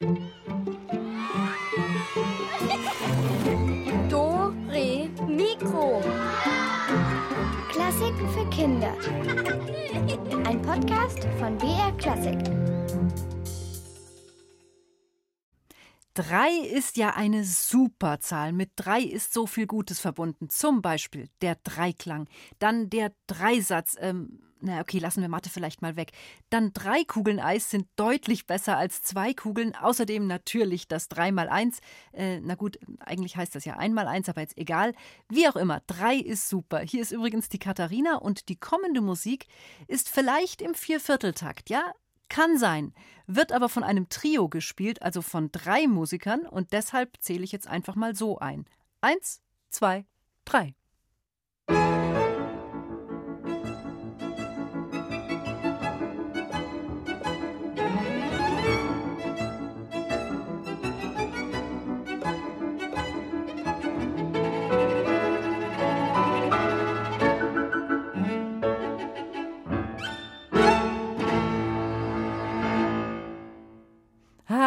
Do, Re, Mikro. Klassiken für Kinder. Ein Podcast von BR Klassik. Drei ist ja eine super Zahl. Mit drei ist so viel Gutes verbunden. Zum Beispiel der Dreiklang, dann der Dreisatz. Ähm, na okay, lassen wir Mathe vielleicht mal weg. Dann drei Kugeln Eis sind deutlich besser als zwei Kugeln. Außerdem natürlich das 3 mal 1. Äh, na gut, eigentlich heißt das ja 1 mal 1, aber jetzt egal. Wie auch immer, drei ist super. Hier ist übrigens die Katharina und die kommende Musik ist vielleicht im Viervierteltakt, ja? Kann sein, wird aber von einem Trio gespielt, also von drei Musikern, und deshalb zähle ich jetzt einfach mal so ein. Eins, zwei, drei.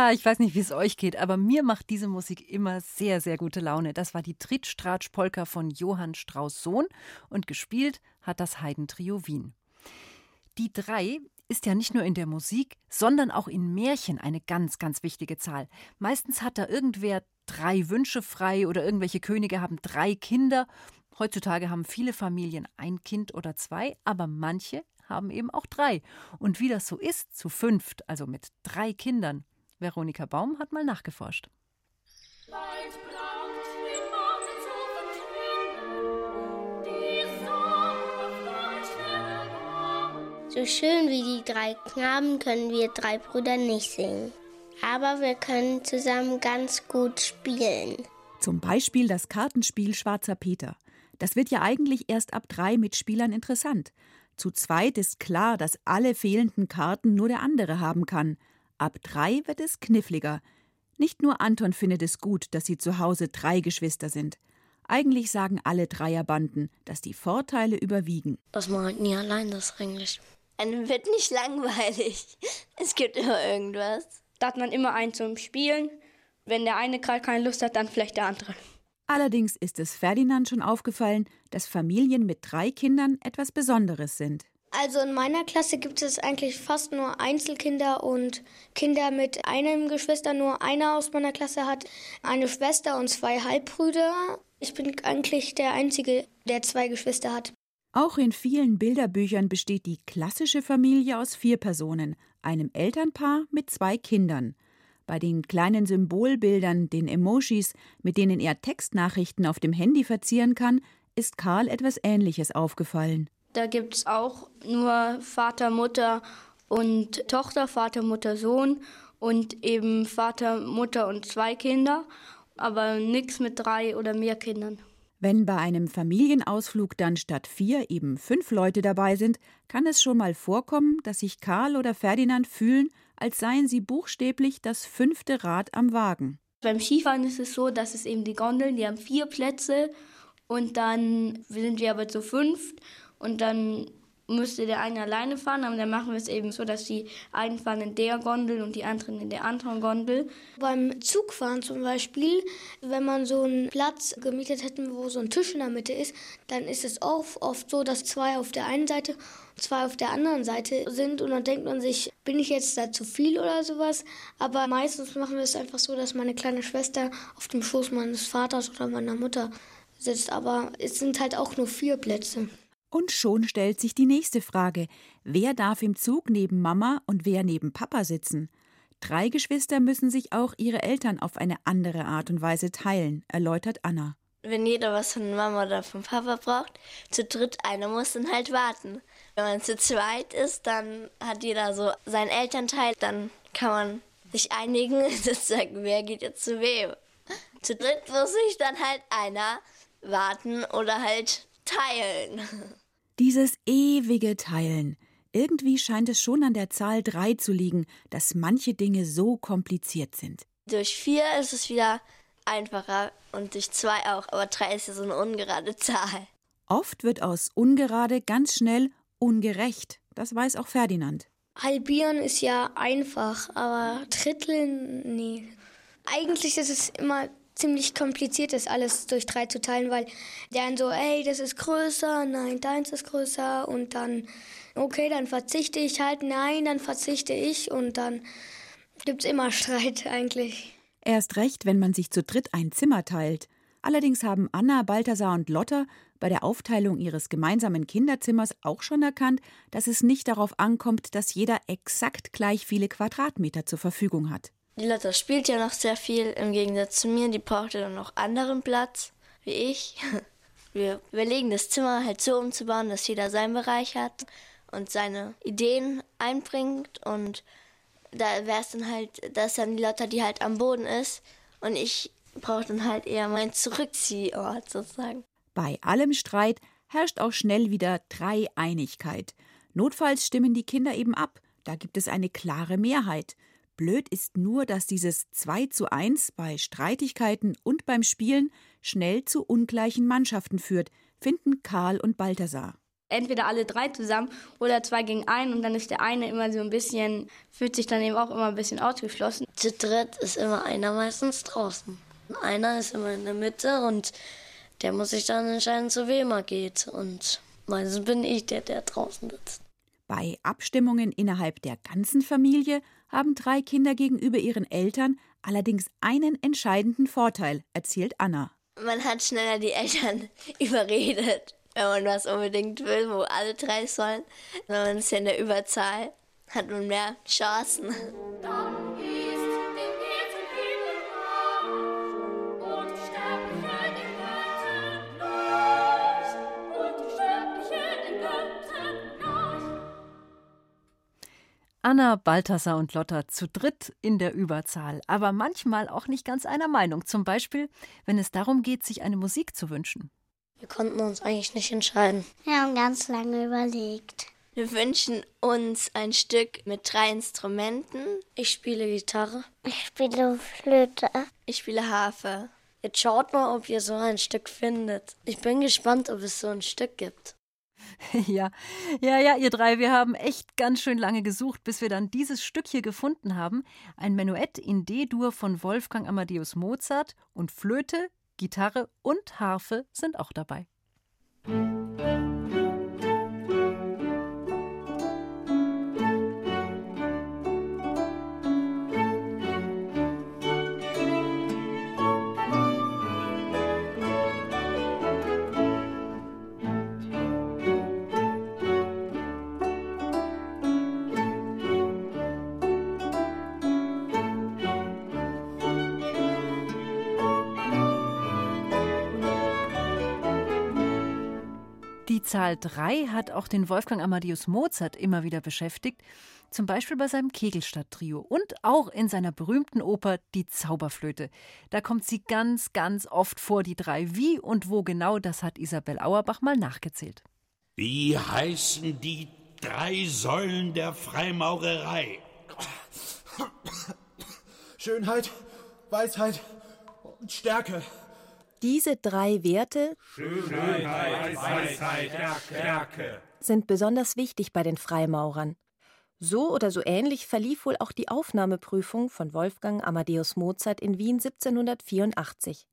Ich weiß nicht, wie es euch geht, aber mir macht diese Musik immer sehr, sehr gute Laune. Das war die Trittstratsch-Polka von Johann Strauss Sohn und gespielt hat das Heidentrio Wien. Die drei ist ja nicht nur in der Musik, sondern auch in Märchen eine ganz, ganz wichtige Zahl. Meistens hat da irgendwer drei Wünsche frei oder irgendwelche Könige haben drei Kinder. Heutzutage haben viele Familien ein Kind oder zwei, aber manche haben eben auch drei. Und wie das so ist, zu fünft, also mit drei Kindern, Veronika Baum hat mal nachgeforscht. So schön wie die drei Knaben können wir drei Brüder nicht singen. Aber wir können zusammen ganz gut spielen. Zum Beispiel das Kartenspiel Schwarzer Peter. Das wird ja eigentlich erst ab drei Mitspielern interessant. Zu zweit ist klar, dass alle fehlenden Karten nur der andere haben kann. Ab drei wird es kniffliger. Nicht nur Anton findet es gut, dass sie zu Hause drei Geschwister sind. Eigentlich sagen alle Dreierbanden, dass die Vorteile überwiegen. Dass man halt nie allein ist eigentlich. Einem wird nicht langweilig. Es gibt immer irgendwas. Da hat man immer einen zum Spielen. Wenn der eine gerade keine Lust hat, dann vielleicht der andere. Allerdings ist es Ferdinand schon aufgefallen, dass Familien mit drei Kindern etwas Besonderes sind. Also in meiner Klasse gibt es eigentlich fast nur Einzelkinder und Kinder mit einem Geschwister. Nur einer aus meiner Klasse hat eine Schwester und zwei Halbbrüder. Ich bin eigentlich der Einzige, der zwei Geschwister hat. Auch in vielen Bilderbüchern besteht die klassische Familie aus vier Personen, einem Elternpaar mit zwei Kindern. Bei den kleinen Symbolbildern, den Emojis, mit denen er Textnachrichten auf dem Handy verzieren kann, ist Karl etwas Ähnliches aufgefallen. Da gibt es auch nur Vater, Mutter und Tochter, Vater, Mutter, Sohn und eben Vater, Mutter und zwei Kinder, aber nichts mit drei oder mehr Kindern. Wenn bei einem Familienausflug dann statt vier eben fünf Leute dabei sind, kann es schon mal vorkommen, dass sich Karl oder Ferdinand fühlen, als seien sie buchstäblich das fünfte Rad am Wagen. Beim Skifahren ist es so, dass es eben die Gondeln, die haben vier Plätze und dann sind wir aber zu fünft und dann müsste der eine alleine fahren, aber dann machen wir es eben so, dass die einen fahren in der Gondel und die anderen in der anderen Gondel. Beim Zugfahren zum Beispiel, wenn man so einen Platz gemietet hätte, wo so ein Tisch in der Mitte ist, dann ist es auch oft so, dass zwei auf der einen Seite und zwei auf der anderen Seite sind und dann denkt man sich, bin ich jetzt da zu viel oder sowas? Aber meistens machen wir es einfach so, dass meine kleine Schwester auf dem Schoß meines Vaters oder meiner Mutter sitzt, aber es sind halt auch nur vier Plätze. Und schon stellt sich die nächste Frage: Wer darf im Zug neben Mama und wer neben Papa sitzen? Drei Geschwister müssen sich auch ihre Eltern auf eine andere Art und Weise teilen, erläutert Anna. Wenn jeder was von Mama oder von Papa braucht, zu dritt einer muss dann halt warten. Wenn man zu zweit ist, dann hat jeder so seinen Elternteil, dann kann man sich einigen, sozusagen, wer geht jetzt zu wem. Zu dritt muss sich dann halt einer warten oder halt teilen. Dieses ewige Teilen. Irgendwie scheint es schon an der Zahl 3 zu liegen, dass manche Dinge so kompliziert sind. Durch 4 ist es wieder einfacher und durch 2 auch, aber 3 ist ja so eine ungerade Zahl. Oft wird aus ungerade ganz schnell ungerecht. Das weiß auch Ferdinand. Halbieren ist ja einfach, aber Dritteln, nee. Eigentlich ist es immer ziemlich kompliziert, das alles durch drei zu teilen, weil dann so, ey, das ist größer, nein, deins ist größer und dann, okay, dann verzichte ich halt, nein, dann verzichte ich und dann gibt es immer Streit eigentlich. Erst recht, wenn man sich zu dritt ein Zimmer teilt. Allerdings haben Anna, Balthasar und Lotta bei der Aufteilung ihres gemeinsamen Kinderzimmers auch schon erkannt, dass es nicht darauf ankommt, dass jeder exakt gleich viele Quadratmeter zur Verfügung hat. Die Lotta spielt ja noch sehr viel im Gegensatz zu mir. Die braucht ja dann noch anderen Platz, wie ich. Wir überlegen, das Zimmer halt so umzubauen, dass jeder seinen Bereich hat und seine Ideen einbringt. Und da wäre es dann halt, dass dann die Lotta, die halt am Boden ist und ich brauche dann halt eher meinen Zurückziehort sozusagen. Bei allem Streit herrscht auch schnell wieder Dreieinigkeit. Notfalls stimmen die Kinder eben ab. Da gibt es eine klare Mehrheit. Blöd ist nur, dass dieses 2 zu 1 bei Streitigkeiten und beim Spielen schnell zu ungleichen Mannschaften führt, finden Karl und Balthasar. Entweder alle drei zusammen oder zwei gegen einen und dann ist der eine immer so ein bisschen, fühlt sich dann eben auch immer ein bisschen ausgeschlossen. Zu dritt ist immer einer meistens draußen. Einer ist immer in der Mitte und der muss sich dann entscheiden, zu wem er geht. Und meistens bin ich der, der draußen sitzt. Bei Abstimmungen innerhalb der ganzen Familie haben drei Kinder gegenüber ihren Eltern allerdings einen entscheidenden Vorteil, erzählt Anna. Man hat schneller die Eltern überredet, wenn man was unbedingt will, wo alle drei sollen. Wenn man ist ja in der Überzahl, hat man mehr Chancen. Anna, Balthasar und Lotta zu dritt in der Überzahl, aber manchmal auch nicht ganz einer Meinung. Zum Beispiel, wenn es darum geht, sich eine Musik zu wünschen. Wir konnten uns eigentlich nicht entscheiden. Wir haben ganz lange überlegt. Wir wünschen uns ein Stück mit drei Instrumenten. Ich spiele Gitarre. Ich spiele Flöte. Ich spiele Harfe. Jetzt schaut mal, ob ihr so ein Stück findet. Ich bin gespannt, ob es so ein Stück gibt. Ja, ja, ja, ihr drei, wir haben echt ganz schön lange gesucht, bis wir dann dieses Stück hier gefunden haben. Ein Menuett in D-Dur von Wolfgang Amadeus Mozart und Flöte, Gitarre und Harfe sind auch dabei. Die Zahl 3 hat auch den Wolfgang Amadeus Mozart immer wieder beschäftigt, zum Beispiel bei seinem Kegelstadt-Trio und auch in seiner berühmten Oper Die Zauberflöte. Da kommt sie ganz, ganz oft vor, die drei. Wie und wo genau, das hat Isabel Auerbach mal nachgezählt. Wie heißen die drei Säulen der Freimaurerei? Schönheit, Weisheit und Stärke. Diese drei Werte Schönheit, Weisheit, Stärke. sind besonders wichtig bei den Freimaurern. So oder so ähnlich verlief wohl auch die Aufnahmeprüfung von Wolfgang Amadeus Mozart in Wien 1784.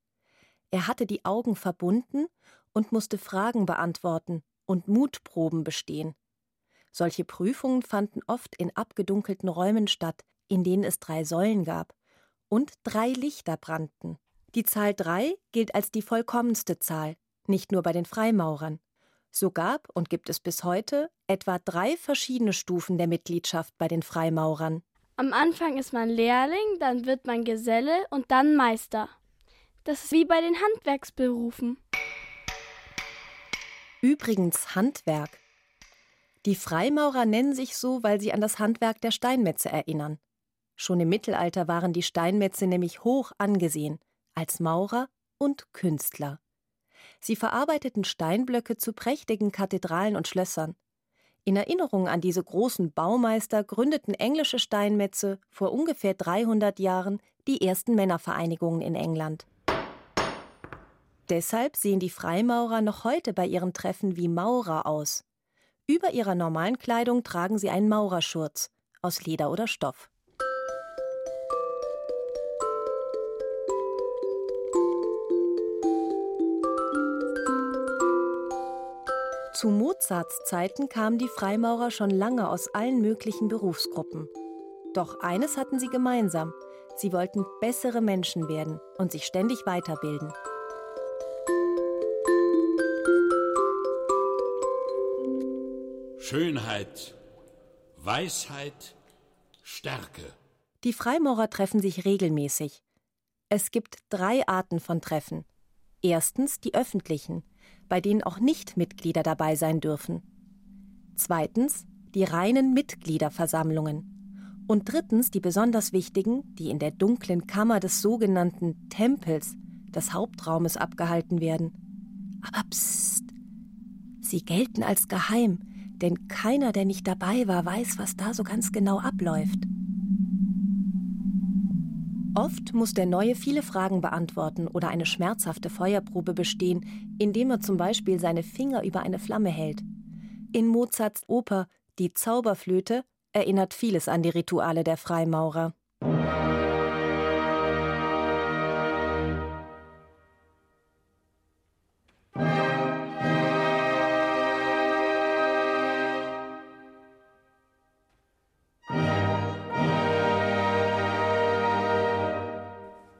Er hatte die Augen verbunden und musste Fragen beantworten und Mutproben bestehen. Solche Prüfungen fanden oft in abgedunkelten Räumen statt, in denen es drei Säulen gab und drei Lichter brannten. Die Zahl 3 gilt als die vollkommenste Zahl, nicht nur bei den Freimaurern. So gab und gibt es bis heute etwa drei verschiedene Stufen der Mitgliedschaft bei den Freimaurern. Am Anfang ist man Lehrling, dann wird man Geselle und dann Meister. Das ist wie bei den Handwerksberufen. Übrigens Handwerk. Die Freimaurer nennen sich so, weil sie an das Handwerk der Steinmetze erinnern. Schon im Mittelalter waren die Steinmetze nämlich hoch angesehen, als Maurer und Künstler. Sie verarbeiteten Steinblöcke zu prächtigen Kathedralen und Schlössern. In Erinnerung an diese großen Baumeister gründeten englische Steinmetze vor ungefähr 300 Jahren die ersten Männervereinigungen in England. Deshalb sehen die Freimaurer noch heute bei ihren Treffen wie Maurer aus. Über ihrer normalen Kleidung tragen sie einen Maurerschurz, aus Leder oder Stoff. Zu Mozarts Zeiten kamen die Freimaurer schon lange aus allen möglichen Berufsgruppen. Doch eines hatten sie gemeinsam. Sie wollten bessere Menschen werden und sich ständig weiterbilden. Schönheit, Weisheit, Stärke. Die Freimaurer treffen sich regelmäßig. Es gibt drei Arten von Treffen. Erstens die öffentlichen, bei denen auch Nichtmitglieder dabei sein dürfen. Zweitens die reinen Mitgliederversammlungen. Und drittens die besonders wichtigen, die in der dunklen Kammer des sogenannten Tempels, des Hauptraumes, abgehalten werden. Aber psst, sie gelten als geheim, denn keiner, der nicht dabei war, weiß, was da so ganz genau abläuft. Oft muss der Neue viele Fragen beantworten oder eine schmerzhafte Feuerprobe bestehen, indem er zum Beispiel seine Finger über eine Flamme hält. In Mozarts Oper Die Zauberflöte erinnert vieles an die Rituale der Freimaurer.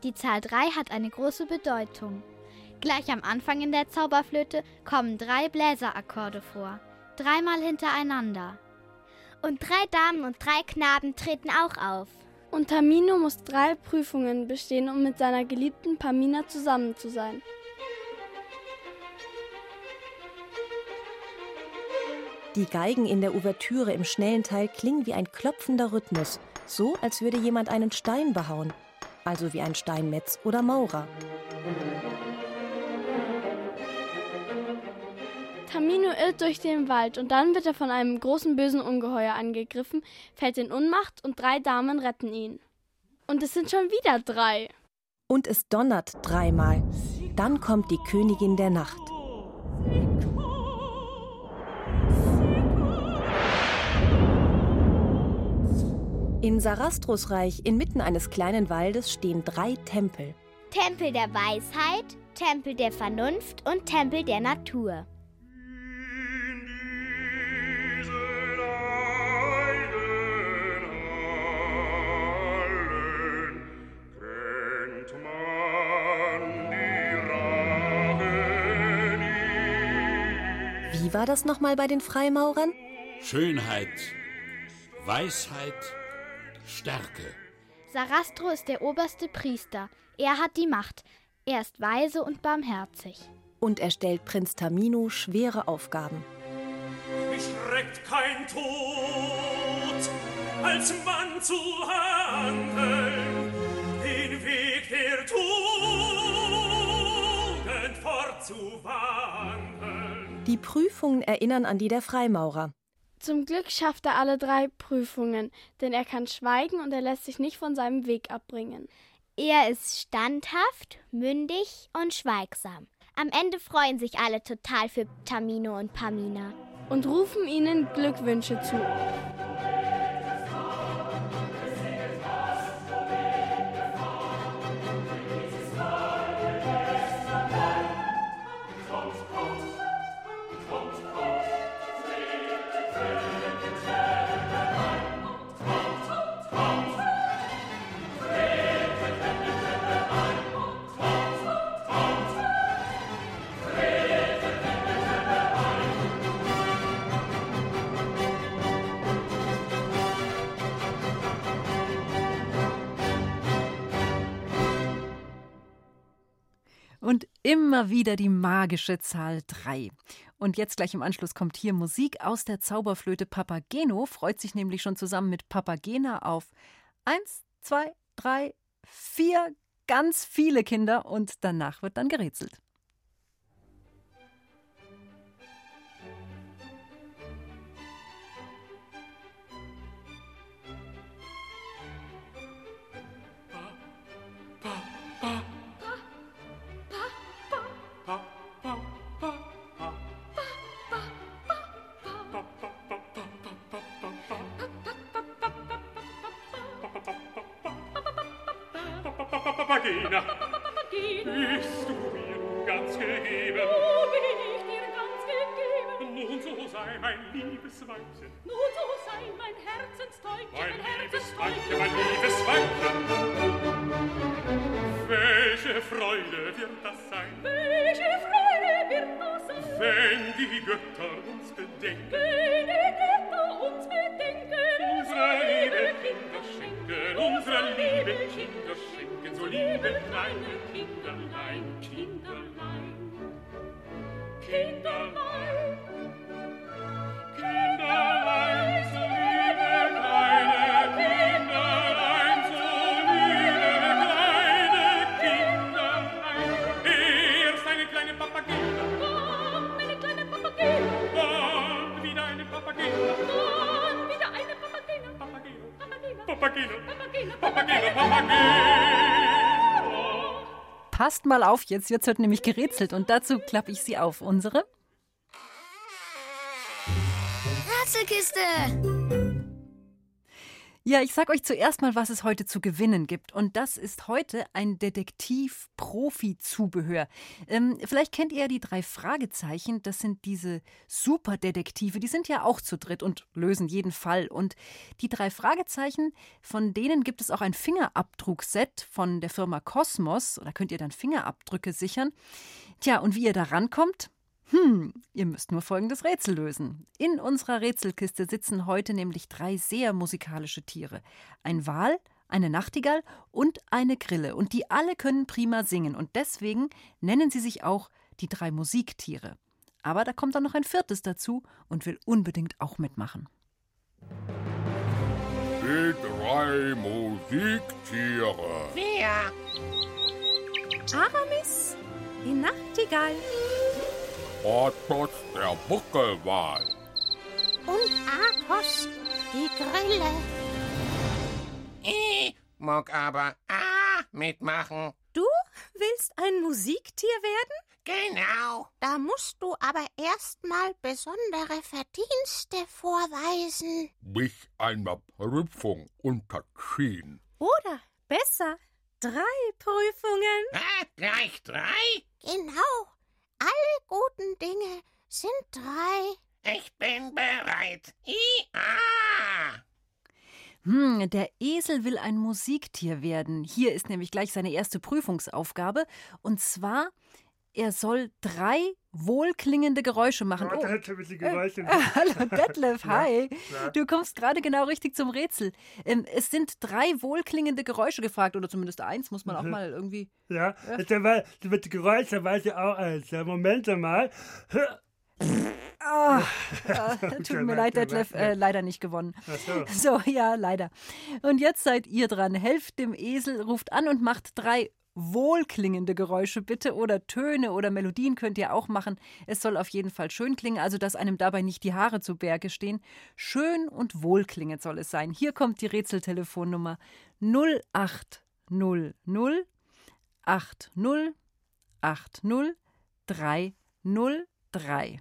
Die Zahl 3 hat eine große Bedeutung. Gleich am Anfang in der Zauberflöte kommen drei Bläserakkorde vor, dreimal hintereinander. Und drei Damen und drei Knaben treten auch auf. Und Tamino muss drei Prüfungen bestehen, um mit seiner geliebten Pamina zusammen zu sein. Die Geigen in der Ouvertüre im schnellen Teil klingen wie ein klopfender Rhythmus, so als würde jemand einen Stein behauen also wie ein Steinmetz oder Maurer. Tamino irrt durch den Wald und dann wird er von einem großen bösen Ungeheuer angegriffen, fällt in Unmacht und drei Damen retten ihn. Und es sind schon wieder drei. Und es donnert dreimal. Dann kommt die Königin der Nacht. In Sarastros Reich, inmitten eines kleinen Waldes, stehen drei Tempel. Tempel der Weisheit, Tempel der Vernunft und Tempel der Natur. Wie war das nochmal bei den Freimaurern? Schönheit, Weisheit, Stärke. Sarastro ist der oberste Priester. Er hat die Macht. Er ist weise und barmherzig. Und er stellt Prinz Tamino schwere Aufgaben. Mich schreckt kein Tod, als Mann zu handeln, den Weg der Tugend fortzuwandeln. Die Prüfungen erinnern an die der Freimaurer. Zum Glück schafft er alle drei Prüfungen, denn er kann schweigen und er lässt sich nicht von seinem Weg abbringen. Er ist standhaft, mündig und schweigsam. Am Ende freuen sich alle total für Tamino und Pamina. Und rufen ihnen Glückwünsche zu. Immer wieder die magische Zahl 3. Und jetzt gleich im Anschluss kommt hier Musik aus der Zauberflöte Papageno, freut sich nämlich schon zusammen mit Papagena auf 1, 2, 3, 4, ganz viele Kinder und danach wird dann gerätselt. Papagena. Bist du mir ganz gegeben? Oh, bin ich dir ganz gegeben. Nun, so sei mein liebes Weibchen. Nun, so sei mein Herzenstäubchen, mein, mein Herzenstäubchen. Mein liebes Weibchen. Welche Freude wird das sein? Welche Freude wird das sein? Wenn die Götter uns bedenken. kleine Kinderlein, Kinderlein, Kinderlein, Kinderlein, so liebe kleine Kinderlein, so liebe kleine Kinderlein. Erst eine kleine Papagena, dann eine kleine Papagena, dann wieder eine Papagena, dann wieder eine Papagena, Papagena, Papagena, Papagena, Papagena, Papagena, Papagena. Passt mal auf, jetzt wird halt nämlich gerätselt und dazu klappe ich sie auf. Unsere? Rätselkiste! Ja, ich sag euch zuerst mal, was es heute zu gewinnen gibt. Und das ist heute ein Detektiv-Profi-Zubehör. Ähm, vielleicht kennt ihr ja die drei Fragezeichen. Das sind diese Superdetektive. Die sind ja auch zu dritt und lösen jeden Fall. Und die drei Fragezeichen, von denen gibt es auch ein Fingerabdruckset von der Firma Cosmos. Da könnt ihr dann Fingerabdrücke sichern. Tja, und wie ihr da rankommt? Hm, ihr müsst nur folgendes Rätsel lösen. In unserer Rätselkiste sitzen heute nämlich drei sehr musikalische Tiere. Ein Wal, eine Nachtigall und eine Grille. Und die alle können prima singen. Und deswegen nennen sie sich auch die drei Musiktiere. Aber da kommt dann noch ein viertes dazu und will unbedingt auch mitmachen. Die drei Musiktiere. Wer? Aramis, die Nachtigall Ortus der Buckelwal. und Athos, die Grille. Ich mag aber ah mitmachen. Du willst ein Musiktier werden? Genau. Da musst du aber erstmal besondere Verdienste vorweisen. Mich einer Prüfung unterziehen. Oder besser, drei Prüfungen. Ah, gleich drei? Genau. Alle guten Dinge sind drei. Ich bin bereit. I-ah. Hm, der Esel will ein Musiktier werden. Hier ist nämlich gleich seine erste Prüfungsaufgabe. Und zwar, er soll drei wohlklingende Geräusche machen. Warte, halt ein bisschen Geräusche. Äh, hallo Detlef, hi. na? Du kommst gerade genau richtig zum Rätsel. Ähm, es sind drei wohlklingende Geräusche gefragt, oder zumindest eins, muss man auch Mhm. mal irgendwie. Ja, da war, mit den Geräuschen weiß ich auch eins. Ja, Moment mal. Ah, Okay, tut mir leid, Detlef, äh, leider nicht gewonnen. Ach so. So, ja, leider. Und jetzt seid ihr dran. Helft dem Esel, ruft an und macht drei wohlklingende Geräusche bitte oder Töne oder Melodien könnt ihr auch machen. Es soll auf jeden Fall schön klingen, also dass einem dabei nicht die Haare zu Berge stehen. Schön und wohlklingend soll es sein. Hier kommt die Rätseltelefonnummer 0800 80 80 303.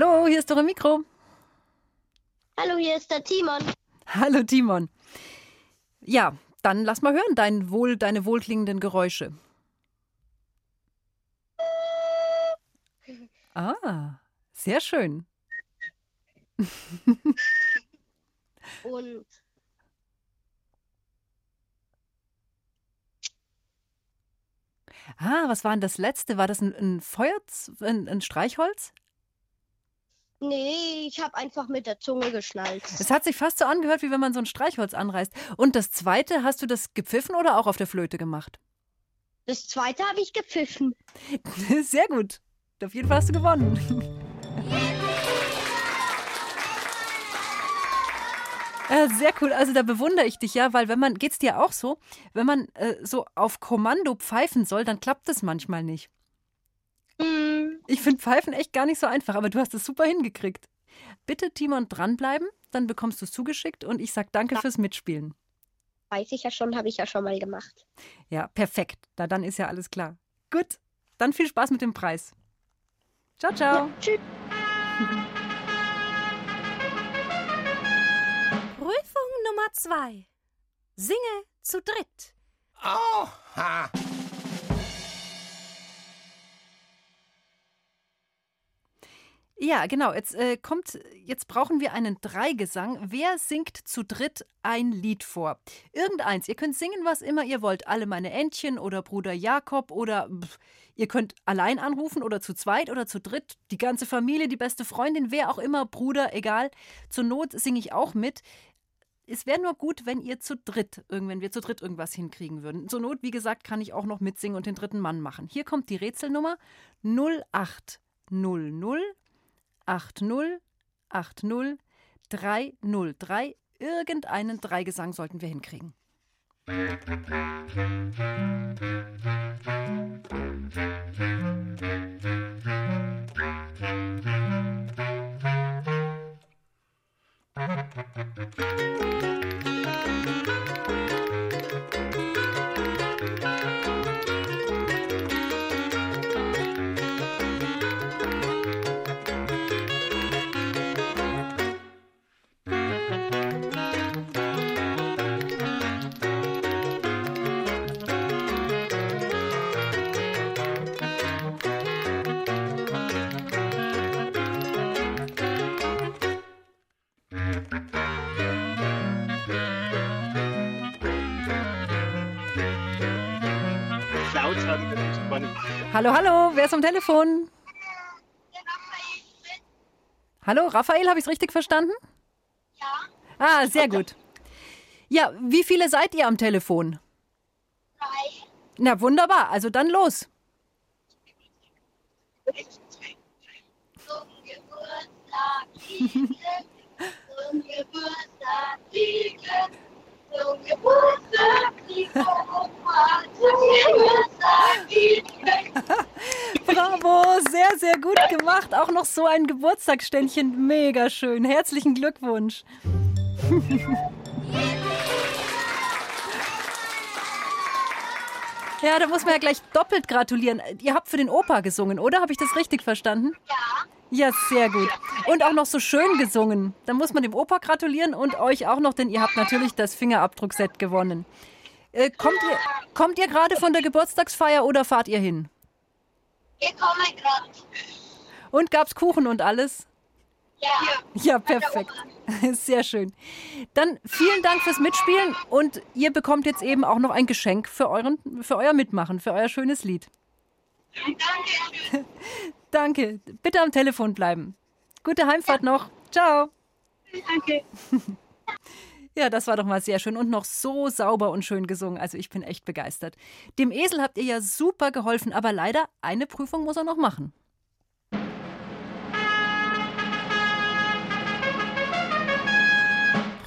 Hallo, hier ist doch ein Mikro. Hallo, hier ist der Timon. Hallo Timon. Ja, dann lass mal hören, dein wohl, deine wohlklingenden Geräusche. Ah, sehr schön. Und Ah, was war denn das letzte? War das ein, ein Feuer, ein, ein Streichholz? Nee, ich habe einfach mit der Zunge geschnallt. Es hat sich fast so angehört, wie wenn man so ein Streichholz anreißt. Und das zweite, hast du das gepfiffen oder auch auf der Flöte gemacht? Das zweite habe ich gepfiffen. Sehr gut. Auf jeden Fall hast du gewonnen. Äh, sehr cool. Also da bewundere ich dich ja, weil wenn man, geht's dir auch so, wenn man äh, so auf Kommando pfeifen soll, dann klappt das manchmal nicht. Hm. Ich finde Pfeifen echt gar nicht so einfach, aber du hast es super hingekriegt. Bitte, Timon, dranbleiben, dann bekommst du es zugeschickt und ich sag danke fürs Mitspielen. Weiß ich ja schon, habe ich ja schon mal gemacht. Ja, perfekt. Na, dann ist ja alles klar. Gut, dann viel Spaß mit dem Preis. Ciao, ciao. tschüss. Prüfung Nummer zwei. Singe zu dritt. Oha! Ja, genau. Jetzt äh, kommt, jetzt brauchen wir einen Dreigesang. Wer singt zu dritt ein Lied vor? Irgendeins. Ihr könnt singen, was immer ihr wollt. Alle meine Entchen oder Bruder Jakob oder pff, ihr könnt allein anrufen oder zu zweit oder zu dritt. Die ganze Familie, die beste Freundin, wer auch immer, Bruder, egal. Zur Not singe ich auch mit. Es wäre nur gut, wenn ihr zu dritt, wenn wir zu dritt irgendwas hinkriegen würden. Zur Not, wie gesagt, kann ich auch noch mitsingen und den dritten Mann machen. Hier kommt die Rätselnummer 0800 80 80 303. Irgendeinen Dreigesang sollten wir hinkriegen. Hallo, hallo, wer ist am Telefon? Hallo, Raphael, habe ich es richtig verstanden? Ja. Ah, sehr gut. Ja, wie viele seid ihr am Telefon? Drei. Na, wunderbar. Also dann los. Zum Geburtstag liegen, zum Geburtstag liegen, Bravo, sehr, sehr gut gemacht. Auch noch so ein Geburtstagsständchen. Mega schön. Herzlichen Glückwunsch. Ja, da muss man ja gleich doppelt gratulieren. Ihr habt für den Opa gesungen, oder? Habe ich das richtig verstanden? Ja. Ja, sehr gut. Und auch noch so schön gesungen. Da muss man dem Opa gratulieren und euch auch noch, denn ihr habt natürlich das Fingerabdruckset gewonnen. Äh, kommt ihr, kommt ihr gerade von der Geburtstagsfeier oder fahrt ihr hin? Wir kommen gerade. Und gab's Kuchen und alles? Ja. Ja, perfekt. Sehr schön. Dann vielen Dank fürs Mitspielen und ihr bekommt jetzt eben auch noch ein Geschenk für, euren, für euer Mitmachen, für euer schönes Lied. Danke. Danke. Bitte am Telefon bleiben. Gute Heimfahrt noch. Ciao. Danke. Ja, das war doch mal sehr schön und noch so sauber und schön gesungen. Also ich bin echt begeistert. Dem Esel habt ihr ja super geholfen, aber leider eine Prüfung muss er noch machen.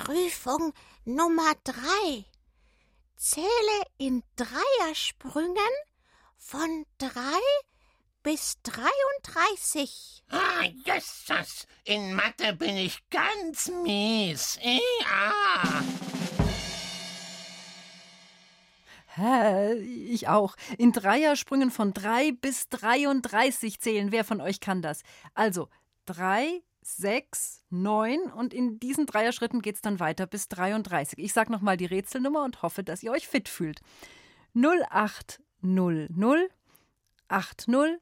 Prüfung Nummer drei. Zähle in Dreiersprüngen von drei bis 33. Ah, Jesus, in Mathe bin ich ganz mies. Ja. Hä, ich auch. In Dreiersprüngen von 3 bis 33 zählen. Wer von euch kann das? Also 3, 6, 9 und in diesen Dreierschritten geht es dann weiter bis 33. Ich sage nochmal die Rätselnummer und hoffe, dass ihr euch fit fühlt. 0800 80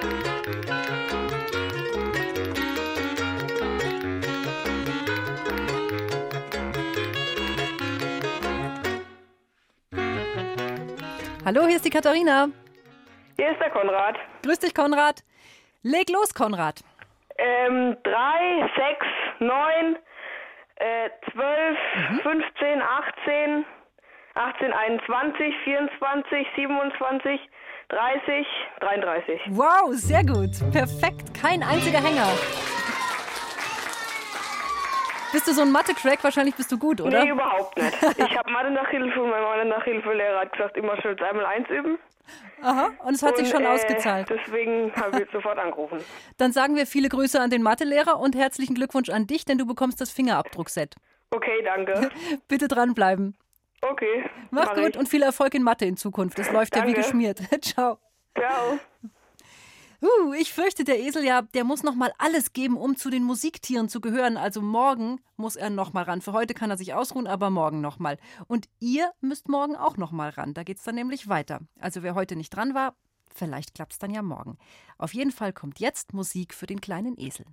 Hallo, hier ist die Katharina. Hier ist der Konrad. Grüß dich, Konrad. Leg los, Konrad. Ähm, 3, 6, 9, äh, 12, Mhm. 15, 18, 18, 21, 24, 27, 30, 33. Wow, sehr gut. Perfekt. Kein einziger Hänger. Bist du so ein Mathe-Crack? Wahrscheinlich bist du gut, oder? Nee, überhaupt nicht. Ich habe Mathe-Nachhilfe und mein Mathe-Nachhilfelehrer hat gesagt, immer schön einmal eins üben. Aha, und es hat sich Und, schon äh, ausgezahlt. Deswegen habe ich jetzt sofort angerufen. Dann sagen wir viele Grüße an den Mathelehrer und herzlichen Glückwunsch an dich, denn du bekommst das Fingerabdruckset. Okay, danke. Bitte dranbleiben. Okay. Mach mach gut ich. und viel Erfolg in Mathe in Zukunft. Es läuft ja wie Danke. geschmiert. Ciao. Ciao. Uh, ich fürchte, der Esel ja, der muss noch mal alles geben, um zu den Musiktieren zu gehören. Also morgen muss er noch mal ran. Für heute kann er sich ausruhen, aber morgen noch mal. Und ihr müsst morgen auch noch mal ran. Da geht's dann nämlich weiter. Also wer heute nicht dran war, vielleicht klappt's dann ja morgen. Auf jeden Fall kommt jetzt Musik für den kleinen Esel.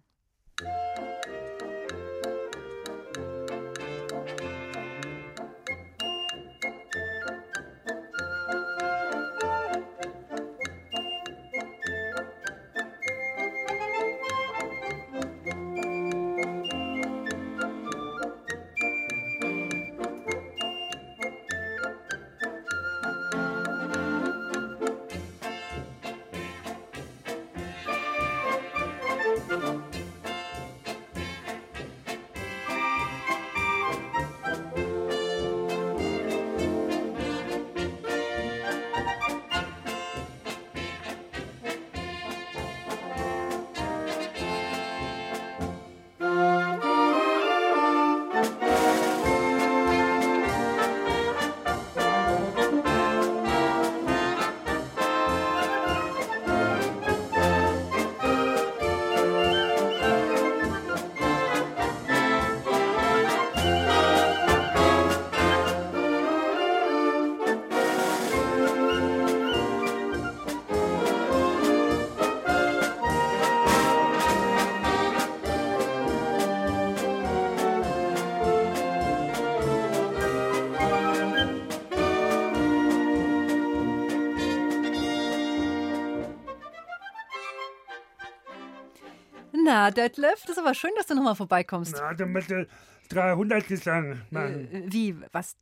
Na, Detlef, das ist aber schön, dass du nochmal vorbeikommst. Na, damit du 300 Gesang machen. Äh, wie, was?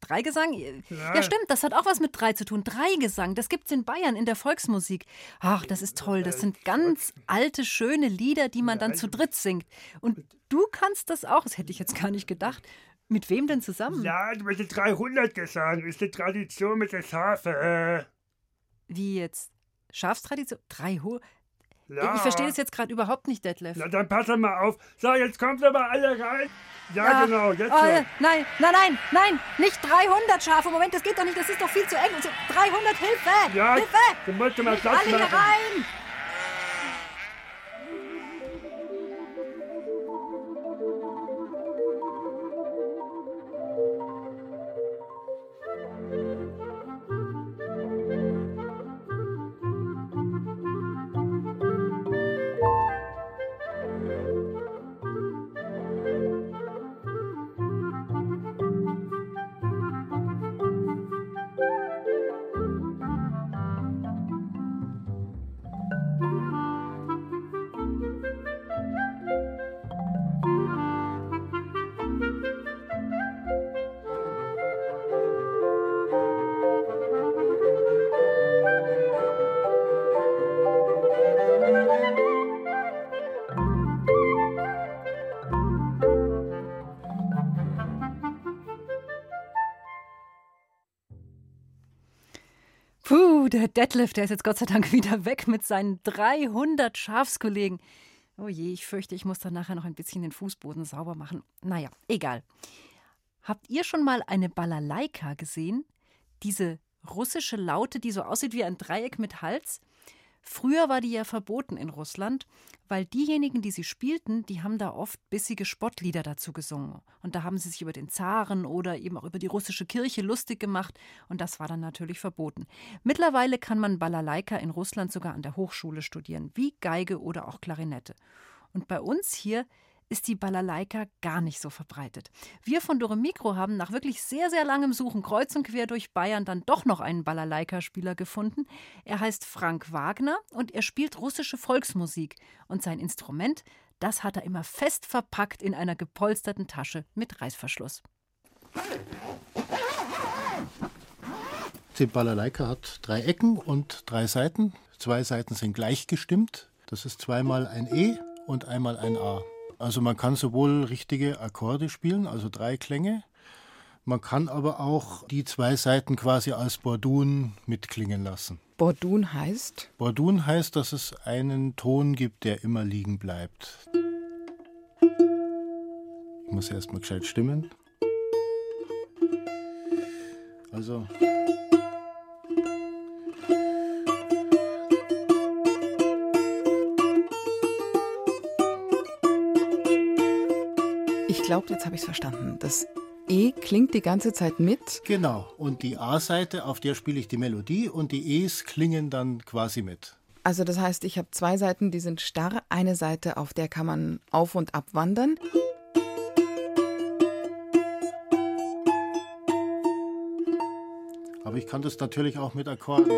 Dreigesang? Ja. Ja. ja, stimmt, das hat auch was mit drei zu tun. Dreigesang, das gibt's in Bayern in der Volksmusik. Ach, das ist toll. Das sind ganz alte, schöne Lieder, die man dann zu dritt singt. Und du kannst das auch, das hätte ich jetzt gar nicht gedacht. Mit wem denn zusammen? Ja, mit den 300 Gesang ist die Tradition mit der Schafe. Wie jetzt? Schafstradition? Drei Ho Ja. Ich verstehe das jetzt gerade überhaupt nicht, Detlef. Na, dann pass doch mal auf. So, jetzt kommt aber alle rein. Ja, genau, jetzt Oh, äh, nein, nein, nein, nein, nicht 300 Schafe. Moment, das geht doch nicht, das ist doch viel zu eng. Und so 300, Hilfe! Ja, Hilfe! du musst mal Platz Alle hier machen. rein! Der Detlef, der ist jetzt Gott sei Dank wieder weg mit seinen 300 Schafskollegen. Oh je, ich fürchte, ich muss dann nachher noch ein bisschen den Fußboden sauber machen. Naja, egal. Habt ihr schon mal eine Balalaika gesehen? Diese russische Laute, die so aussieht wie ein Dreieck mit Hals? Früher war die ja verboten in Russland, weil diejenigen, die sie spielten, die haben da oft bissige Spottlieder dazu gesungen. Und da haben sie sich über den Zaren oder eben auch über die russische Kirche lustig gemacht und das war dann natürlich verboten. Mittlerweile kann man Balalaika in Russland sogar an der Hochschule studieren, wie Geige oder auch Klarinette. Und bei uns hier ist die Balalaika gar nicht so verbreitet. Wir von Dore Mikro haben nach wirklich sehr, sehr langem Suchen kreuz und quer durch Bayern dann doch noch einen Balalaika-Spieler gefunden. Er heißt Frank Wagner und er spielt russische Volksmusik. Und sein Instrument, das hat er immer fest verpackt in einer gepolsterten Tasche mit Reißverschluss. Die Balalaika hat drei Ecken und drei Seiten. Zwei Seiten sind gleich gestimmt. Das ist zweimal ein E und einmal ein A. Also man kann sowohl richtige Akkorde spielen, also drei Klänge. Man kann aber auch die zwei Seiten quasi als Bordun mitklingen lassen. Bordun heißt? Bordun heißt, dass es einen Ton gibt, der immer liegen bleibt. Ich muss erst mal gescheit stimmen. Also. Ich glaube, jetzt habe ich es verstanden. Das E klingt die ganze Zeit mit. Genau. Und die A-Seite, auf der spiele ich die Melodie und die E's klingen dann quasi mit. Also das heißt, ich habe zwei Seiten, die sind starr. Eine Seite, auf der kann man auf und ab wandern. Aber ich kann das natürlich auch mit Akkorden.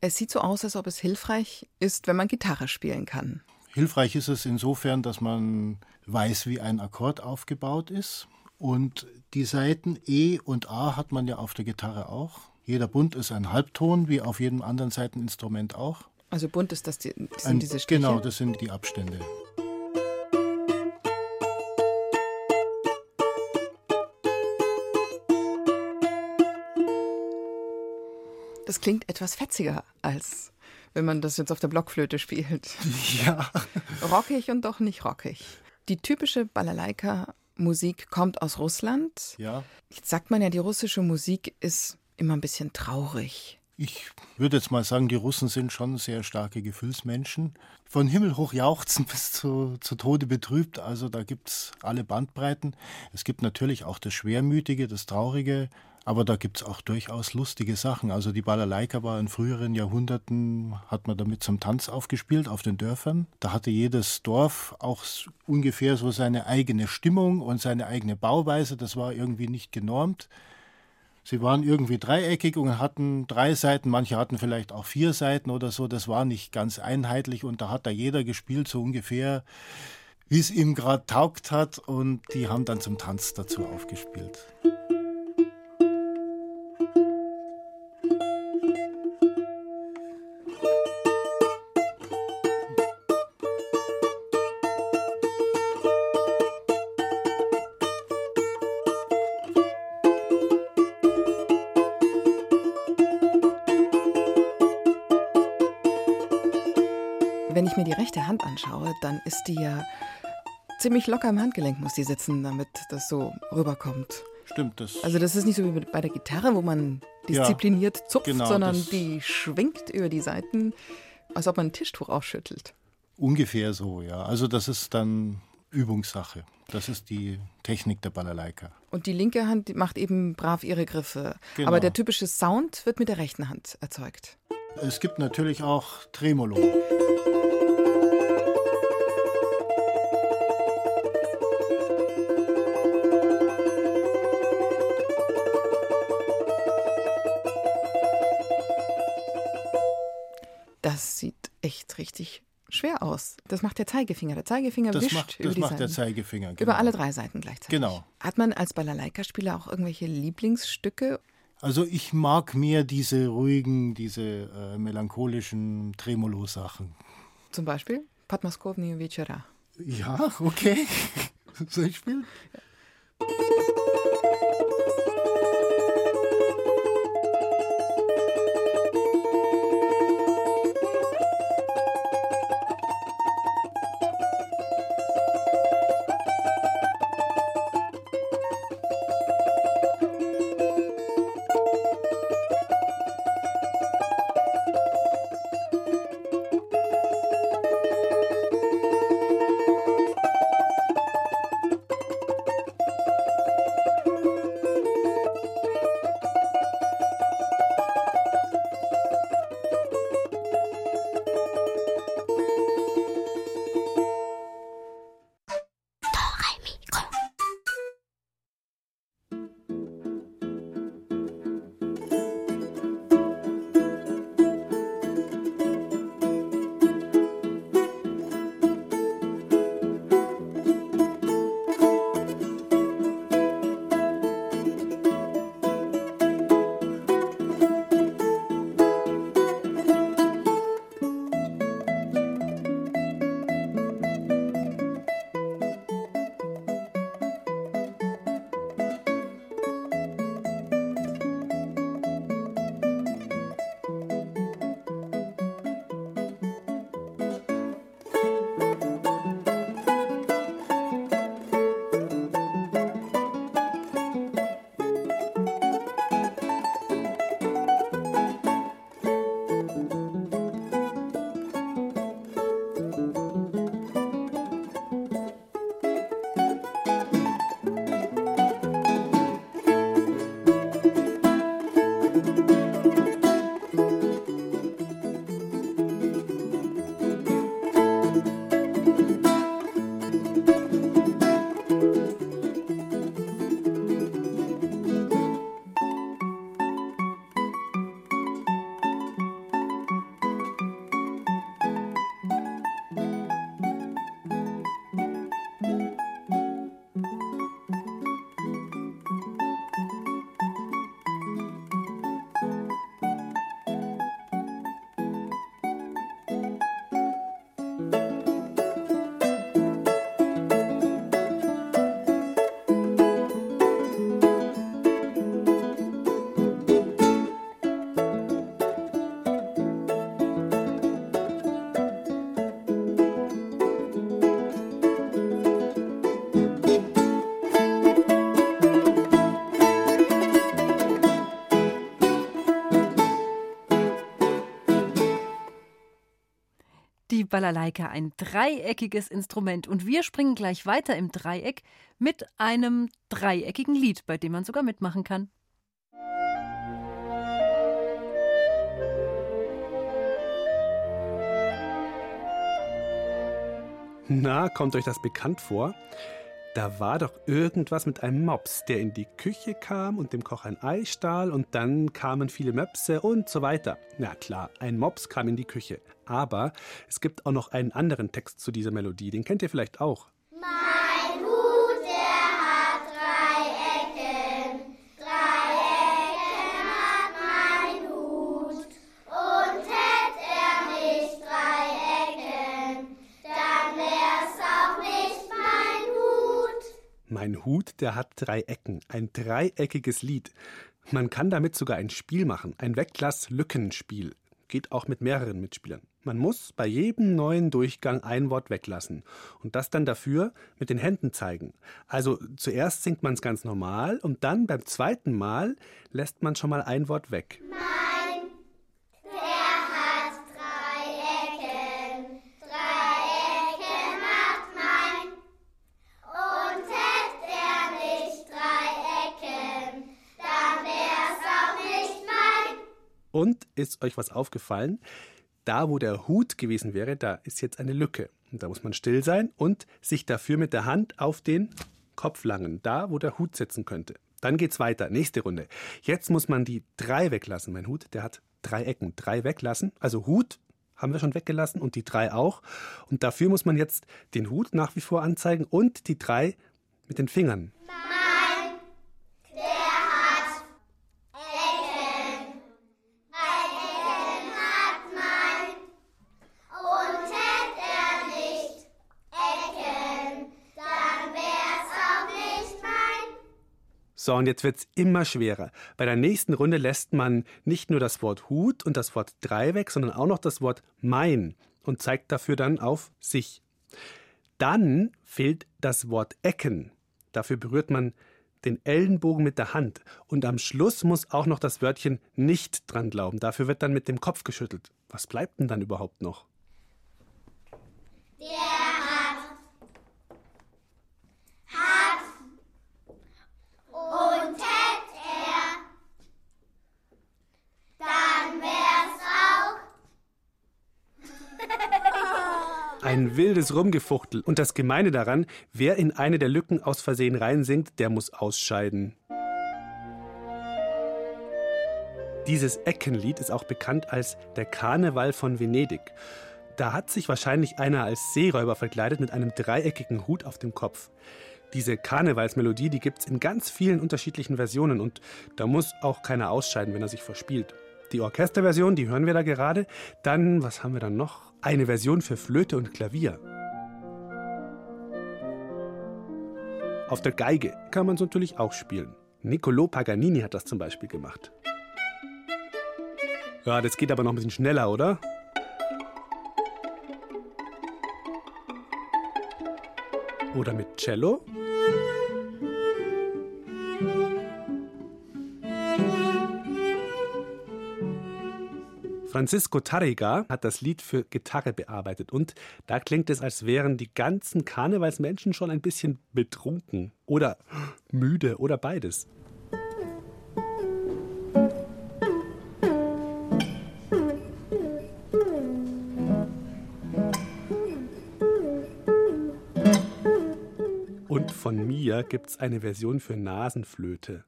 Es sieht so aus, als ob es hilfreich ist, wenn man Gitarre spielen kann. Hilfreich ist es insofern, dass man weiß, wie ein Akkord aufgebaut ist. Und die Seiten E und A hat man ja auf der Gitarre auch. Jeder Bund ist ein Halbton, wie auf jedem anderen Seiteninstrument auch. Also bunt ist das die, das ein, sind diese Striche? Genau, das sind die Abstände. Das klingt etwas fetziger, als wenn man das jetzt auf der Blockflöte spielt. Ja. Rockig und doch nicht rockig. Die typische Balalaika-Musik kommt aus Russland. Ja. Jetzt sagt man ja, die russische Musik ist immer ein bisschen traurig. Ich würde jetzt mal sagen, die Russen sind schon sehr starke Gefühlsmenschen. Von Himmel hoch jauchzen bis zu, zu Tode betrübt. Also da gibt es alle Bandbreiten. Es gibt natürlich auch das Schwermütige, das Traurige. Aber da gibt es auch durchaus lustige Sachen. Also die Balalaika war in früheren Jahrhunderten, hat man damit zum Tanz aufgespielt auf den Dörfern. Da hatte jedes Dorf auch ungefähr so seine eigene Stimmung und seine eigene Bauweise. Das war irgendwie nicht genormt. Sie waren irgendwie dreieckig und hatten drei Seiten, manche hatten vielleicht auch vier Seiten oder so. Das war nicht ganz einheitlich und da hat da jeder gespielt, so ungefähr, wie es ihm gerade taugt hat. Und die haben dann zum Tanz dazu aufgespielt. Anschaue, dann ist die ja ziemlich locker im Handgelenk, muss die sitzen, damit das so rüberkommt. Stimmt das. Also das ist nicht so wie bei der Gitarre, wo man diszipliniert Ja, zupft, genau, sondern die schwingt über die Seiten, als ob man ein Tischtuch ausschüttelt. Ungefähr so, ja. Also das ist dann Übungssache. Das ist die Technik der Balalaika. Und die linke Hand macht eben brav ihre Griffe. Genau. Aber der typische Sound wird mit der rechten Hand erzeugt. Es gibt natürlich auch Tremolo. Das sieht echt richtig schwer aus. Das macht der Zeigefinger. Der Zeigefinger Das wischt macht- über das die macht Seiten. der Zeigefinger, genau. Über alle drei Seiten gleichzeitig. Genau. Hat man als Balalaika-Spieler auch irgendwelche Lieblingsstücke? Also ich mag mehr diese ruhigen, diese äh, melancholischen Tremolo-Sachen. Zum Beispiel Padmaskovny Večera. Ja, okay. Soll ich spielen? Balalaika, ein dreieckiges Instrument. Und wir springen gleich weiter im Dreieck mit einem dreieckigen Lied, bei dem man sogar mitmachen kann. Na, kommt euch das bekannt vor? Da war doch irgendwas mit einem Mops, der in die Küche kam und dem Koch ein Ei stahl und dann kamen viele Möpse und so weiter. Na klar, ein Mops kam in die Küche. Aber es gibt auch noch einen anderen Text zu dieser Melodie, den kennt ihr vielleicht auch. Mein Mein Hut, der hat drei Ecken. Ein dreieckiges Lied. Man kann damit sogar ein Spiel machen, ein Weglass-Lückenspiel. Geht auch mit mehreren Mitspielern. Man muss bei jedem neuen Durchgang ein Wort weglassen und das dann dafür mit den Händen zeigen. Also zuerst singt man es ganz normal und dann beim zweiten Mal lässt man schon mal ein Wort weg. Mein, Und ist euch was aufgefallen? Da, wo der Hut gewesen wäre, da ist jetzt eine Lücke. Und da muss man still sein und sich dafür mit der Hand auf den Kopf langen, da, wo der Hut sitzen könnte. Dann geht's weiter. Nächste Runde. Jetzt muss man die drei weglassen. Mein Hut, der hat drei Ecken. Drei weglassen. Also Hut haben wir schon weggelassen und die drei auch. Und dafür muss man jetzt den Hut nach wie vor anzeigen und die drei mit den Fingern. Mein, So, und jetzt wird's immer schwerer. Bei der nächsten Runde lässt man nicht nur das Wort Hut und das Wort drei weg, sondern auch noch das Wort mein und zeigt dafür dann auf sich. Dann fehlt das Wort Ecken. Dafür berührt man den Ellenbogen mit der Hand. Und am Schluss muss auch noch das Wörtchen nicht dran glauben. Dafür wird dann mit dem Kopf geschüttelt. Was bleibt denn dann überhaupt noch? Der hat. Hat. Und hätt er. Dann wär's auch. Ein wildes Rumgefuchtel. Und das Gemeine daran, wer in eine der Lücken aus Versehen reinsingt, der muss ausscheiden. Dieses Eckenlied ist auch bekannt als der Karneval von Venedig. Da hat sich wahrscheinlich einer als Seeräuber verkleidet mit einem dreieckigen Hut auf dem Kopf. Diese Karnevalsmelodie, die gibt's in ganz vielen unterschiedlichen Versionen und da muss auch keiner ausscheiden, wenn er sich verspielt. Die Orchesterversion, die hören wir da gerade. Dann, was haben wir dann noch? Eine Version für Flöte und Klavier. Auf der Geige kann man es natürlich auch spielen. Niccolò Paganini hat das zum Beispiel gemacht. Ja, das geht aber noch ein bisschen schneller, oder? Oder mit Cello? Francisco Tarrega hat das Lied für Gitarre bearbeitet und da klingt es, als wären die ganzen Karnevalsmenschen schon ein bisschen betrunken oder müde oder beides. Und von mir gibt's eine Version für Nasenflöte.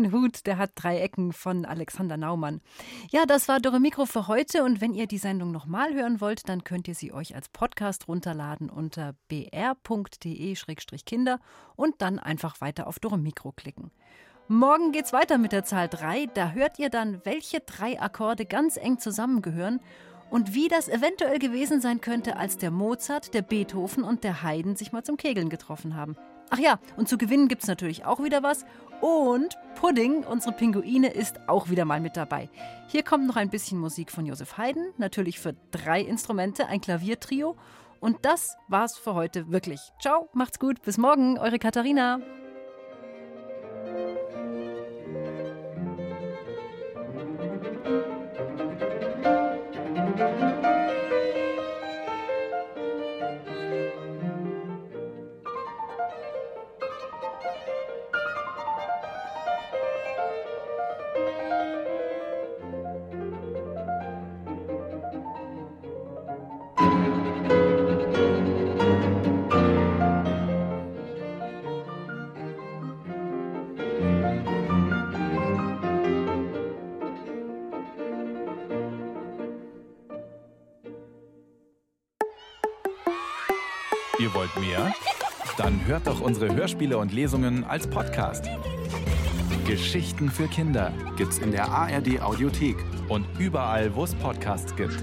Mein Hut, der hat drei Ecken von Alexander Naumann. Ja, das war Dore Mikro für heute und wenn ihr die Sendung nochmal hören wollt, dann könnt ihr sie euch als Podcast runterladen unter br.de-kinder und dann einfach weiter auf Dore Mikro klicken. Morgen geht's weiter mit der Zahl 3. Da hört ihr dann, welche drei Akkorde ganz eng zusammengehören und wie das eventuell gewesen sein könnte, als der Mozart, der Beethoven und der Haydn sich mal zum Kegeln getroffen haben. Ach ja, und zu gewinnen gibt es natürlich auch wieder was. Und Pudding, unsere Pinguine, ist auch wieder mal mit dabei. Hier kommt noch ein bisschen Musik von Josef Haydn, natürlich für drei Instrumente, ein Klaviertrio. Und das war's für heute wirklich. Ciao, macht's gut, bis morgen, eure Katharina. Unsere Hörspiele und Lesungen als Podcast. Geschichten für Kinder gibt's in der ARD Audiothek und überall, wo es Podcasts gibt.